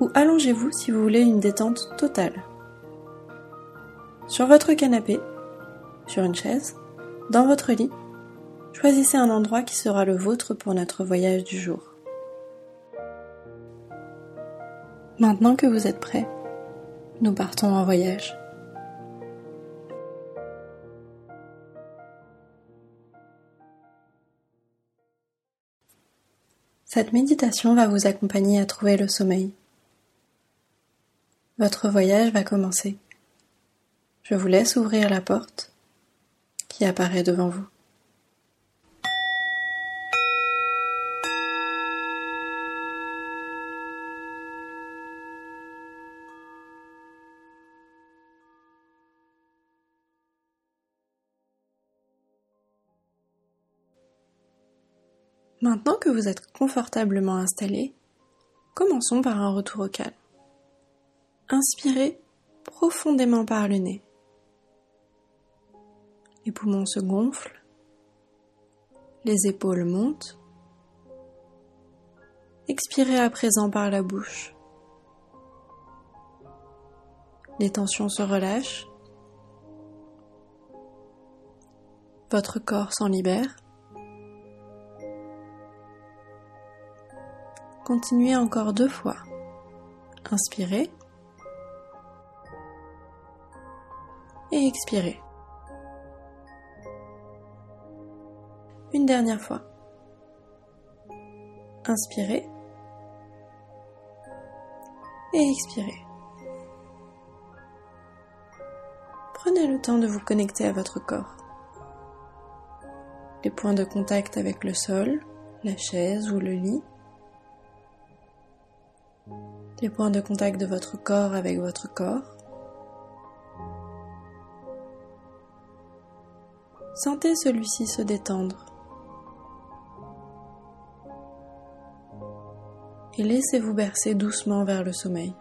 ou allongez-vous si vous voulez une détente totale. Sur votre canapé, sur une chaise, dans votre lit, choisissez un endroit qui sera le vôtre pour notre voyage du jour. Maintenant que vous êtes prêt, nous partons en voyage. Cette méditation va vous accompagner à trouver le sommeil. Votre voyage va commencer. Je vous laisse ouvrir la porte qui apparaît devant vous. Maintenant que vous êtes confortablement installé, commençons par un retour au calme. Inspirez profondément par le nez. Les poumons se gonflent, les épaules montent. Expirez à présent par la bouche. Les tensions se relâchent. Votre corps s'en libère. Continuez encore deux fois. Inspirez. Expirez. Une dernière fois. Inspirez. Et expirez. Prenez le temps de vous connecter à votre corps. Les points de contact avec le sol, la chaise ou le lit les points de contact de votre corps avec votre corps. Sentez celui-ci se détendre. Et laissez-vous bercer doucement vers le sommeil.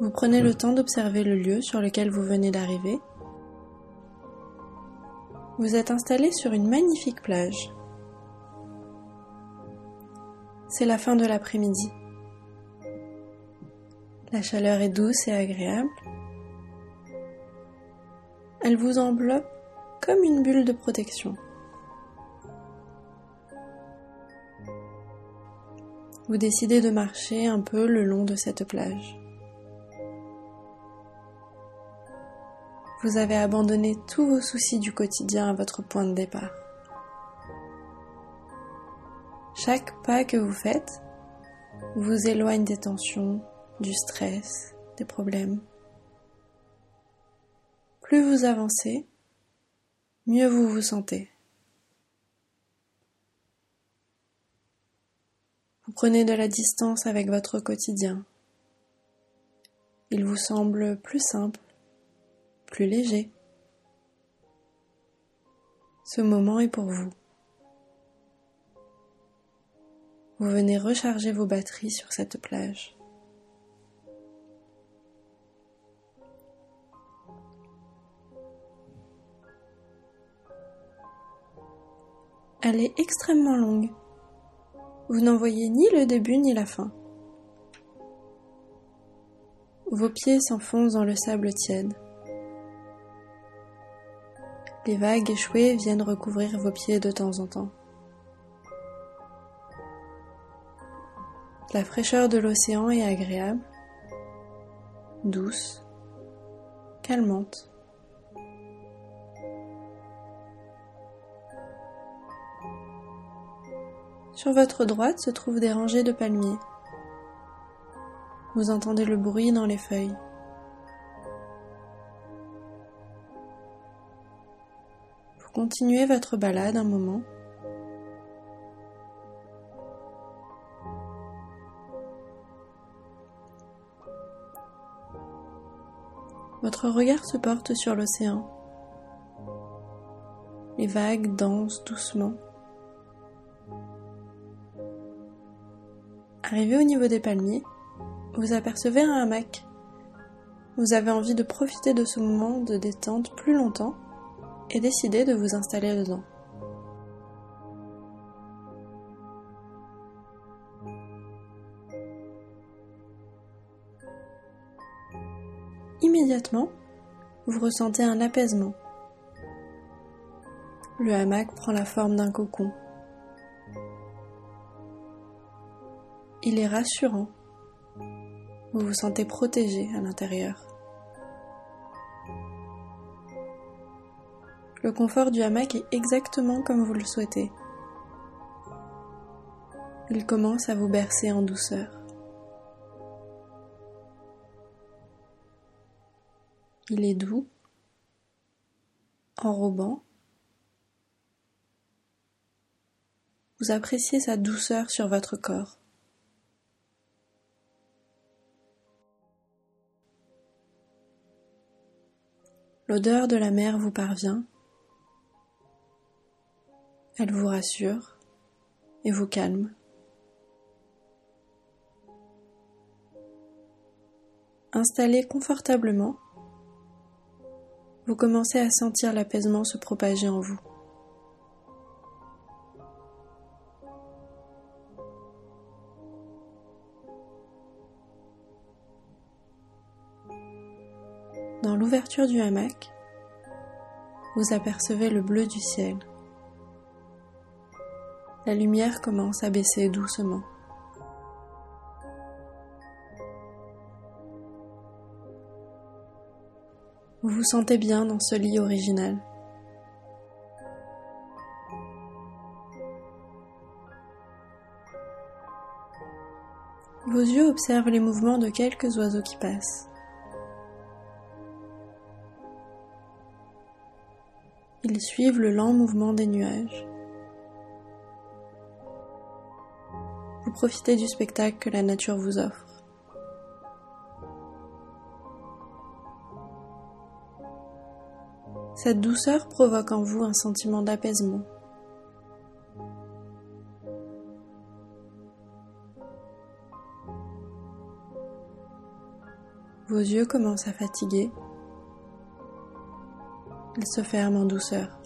Vous prenez le temps d'observer le lieu sur lequel vous venez d'arriver. Vous êtes installé sur une magnifique plage. C'est la fin de l'après-midi. La chaleur est douce et agréable. Elle vous enveloppe comme une bulle de protection. Vous décidez de marcher un peu le long de cette plage. Vous avez abandonné tous vos soucis du quotidien à votre point de départ. Chaque pas que vous faites vous éloigne des tensions, du stress, des problèmes. Plus vous avancez, mieux vous vous sentez. Vous prenez de la distance avec votre quotidien. Il vous semble plus simple, plus léger. Ce moment est pour vous. Vous venez recharger vos batteries sur cette plage. Elle est extrêmement longue. Vous n'en voyez ni le début ni la fin. Vos pieds s'enfoncent dans le sable tiède. Les vagues échouées viennent recouvrir vos pieds de temps en temps. La fraîcheur de l'océan est agréable, douce, calmante. Sur votre droite se trouvent des rangées de palmiers. Vous entendez le bruit dans les feuilles. Vous continuez votre balade un moment. Votre regard se porte sur l'océan. Les vagues dansent doucement. Arrivé au niveau des palmiers, vous apercevez un hamac. Vous avez envie de profiter de ce moment de détente plus longtemps et décidez de vous installer dedans. Immédiatement, vous ressentez un apaisement. Le hamac prend la forme d'un cocon. Il est rassurant. Vous vous sentez protégé à l'intérieur. Le confort du hamac est exactement comme vous le souhaitez. Il commence à vous bercer en douceur. Il est doux, enrobant. Vous appréciez sa douceur sur votre corps. L'odeur de la mer vous parvient. Elle vous rassure et vous calme. Installé confortablement, vous commencez à sentir l'apaisement se propager en vous. Du hamac, vous apercevez le bleu du ciel. La lumière commence à baisser doucement. Vous vous sentez bien dans ce lit original. Vos yeux observent les mouvements de quelques oiseaux qui passent. Ils suivent le lent mouvement des nuages. Vous profitez du spectacle que la nature vous offre. Cette douceur provoque en vous un sentiment d'apaisement. Vos yeux commencent à fatiguer. Ils se ferment en douceur.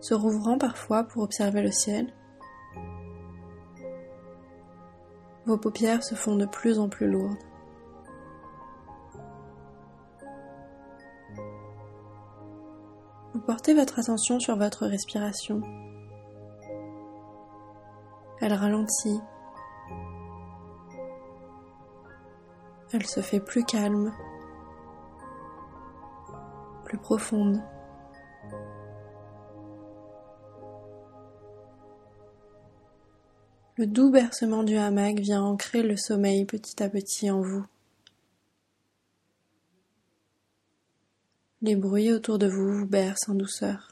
Se rouvrant parfois pour observer le ciel, Vos paupières se font de plus en plus lourdes. Vous portez votre attention sur votre respiration. Elle ralentit. Elle se fait plus calme, plus profonde. Le doux bercement du hamac vient ancrer le sommeil petit à petit en vous. Les bruits autour de vous vous bercent en douceur.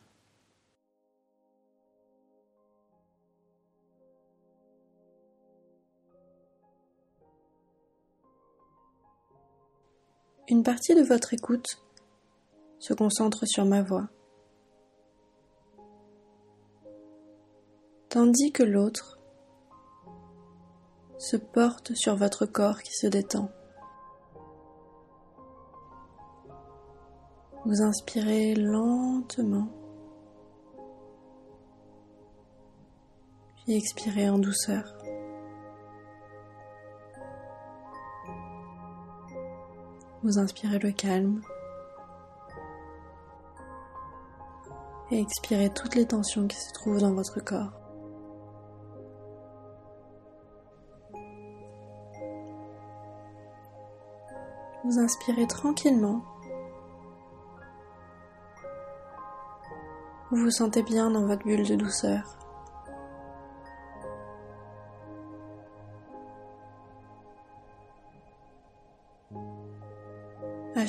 Une partie de votre écoute se concentre sur ma voix, tandis que l'autre se porte sur votre corps qui se détend. Vous inspirez lentement, puis expirez en douceur. Vous inspirez le calme et expirez toutes les tensions qui se trouvent dans votre corps. Vous inspirez tranquillement. Vous vous sentez bien dans votre bulle de douceur.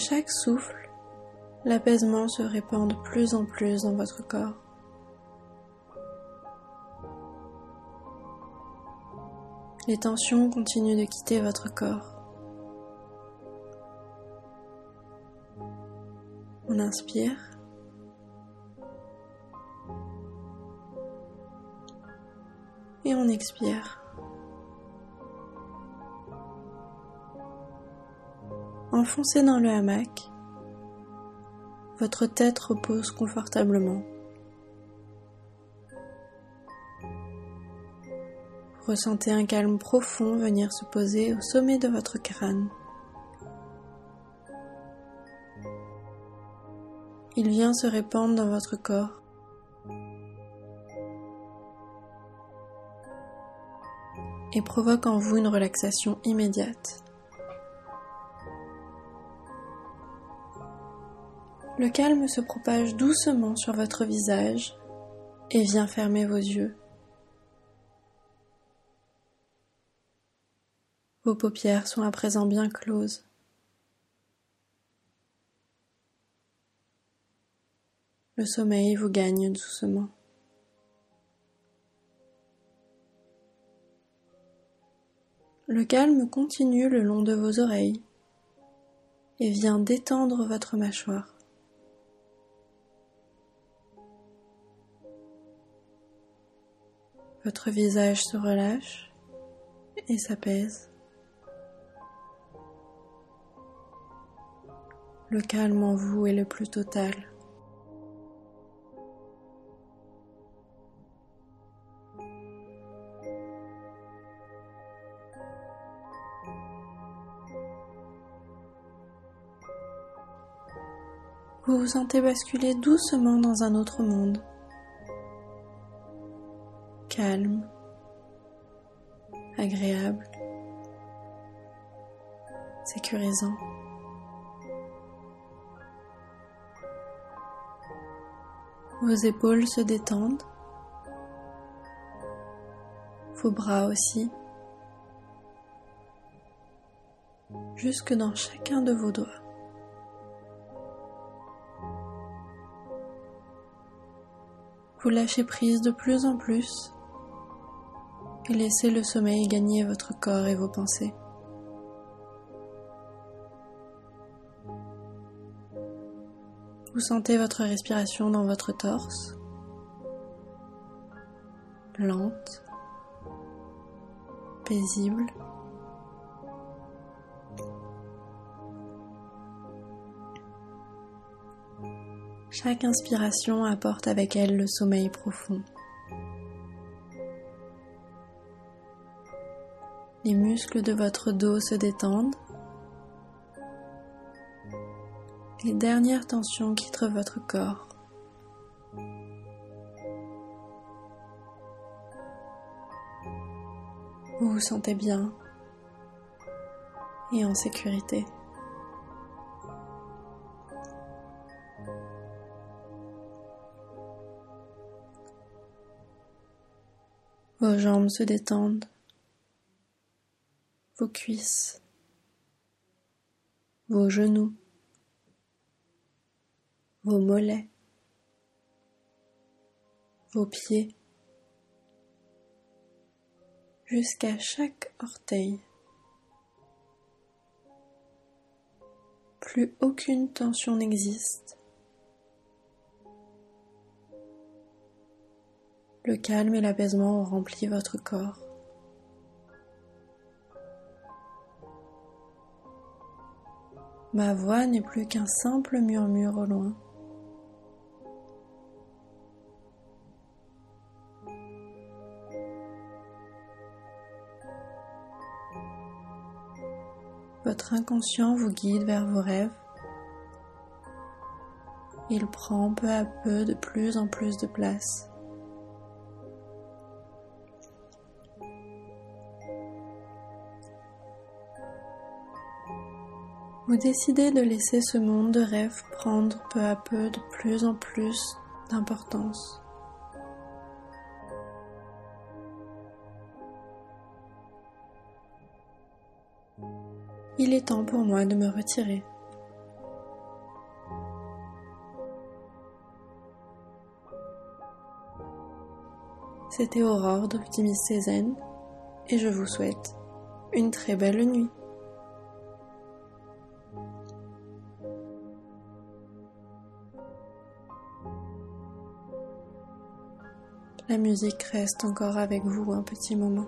Chaque souffle, l'apaisement se répand de plus en plus dans votre corps. Les tensions continuent de quitter votre corps. On inspire. Et on expire. Enfoncé dans le hamac, votre tête repose confortablement. Ressentez un calme profond venir se poser au sommet de votre crâne. Il vient se répandre dans votre corps. et provoque en vous une relaxation immédiate. Le calme se propage doucement sur votre visage et vient fermer vos yeux. Vos paupières sont à présent bien closes. Le sommeil vous gagne doucement. Le calme continue le long de vos oreilles et vient détendre votre mâchoire. Votre visage se relâche et s'apaise. Le calme en vous est le plus total. Vous vous sentez basculer doucement dans un autre monde calme, agréable, sécurisant. Vos épaules se détendent, vos bras aussi, jusque dans chacun de vos doigts. Vous lâchez prise de plus en plus laissez le sommeil gagner votre corps et vos pensées. Vous sentez votre respiration dans votre torse, lente, paisible. Chaque inspiration apporte avec elle le sommeil profond. Les muscles de votre dos se détendent. Les dernières tensions quittent votre corps. Vous vous sentez bien et en sécurité. Vos jambes se détendent vos cuisses, vos genoux, vos mollets, vos pieds, jusqu'à chaque orteil. Plus aucune tension n'existe. Le calme et l'apaisement ont rempli votre corps. Ma voix n'est plus qu'un simple murmure au loin. Votre inconscient vous guide vers vos rêves. Il prend peu à peu de plus en plus de place. Vous décidez de laisser ce monde de rêve prendre peu à peu de plus en plus d'importance. Il est temps pour moi de me retirer. C'était Aurore d'Optimiste Cézanne et je vous souhaite une très belle nuit. La musique reste encore avec vous un petit moment.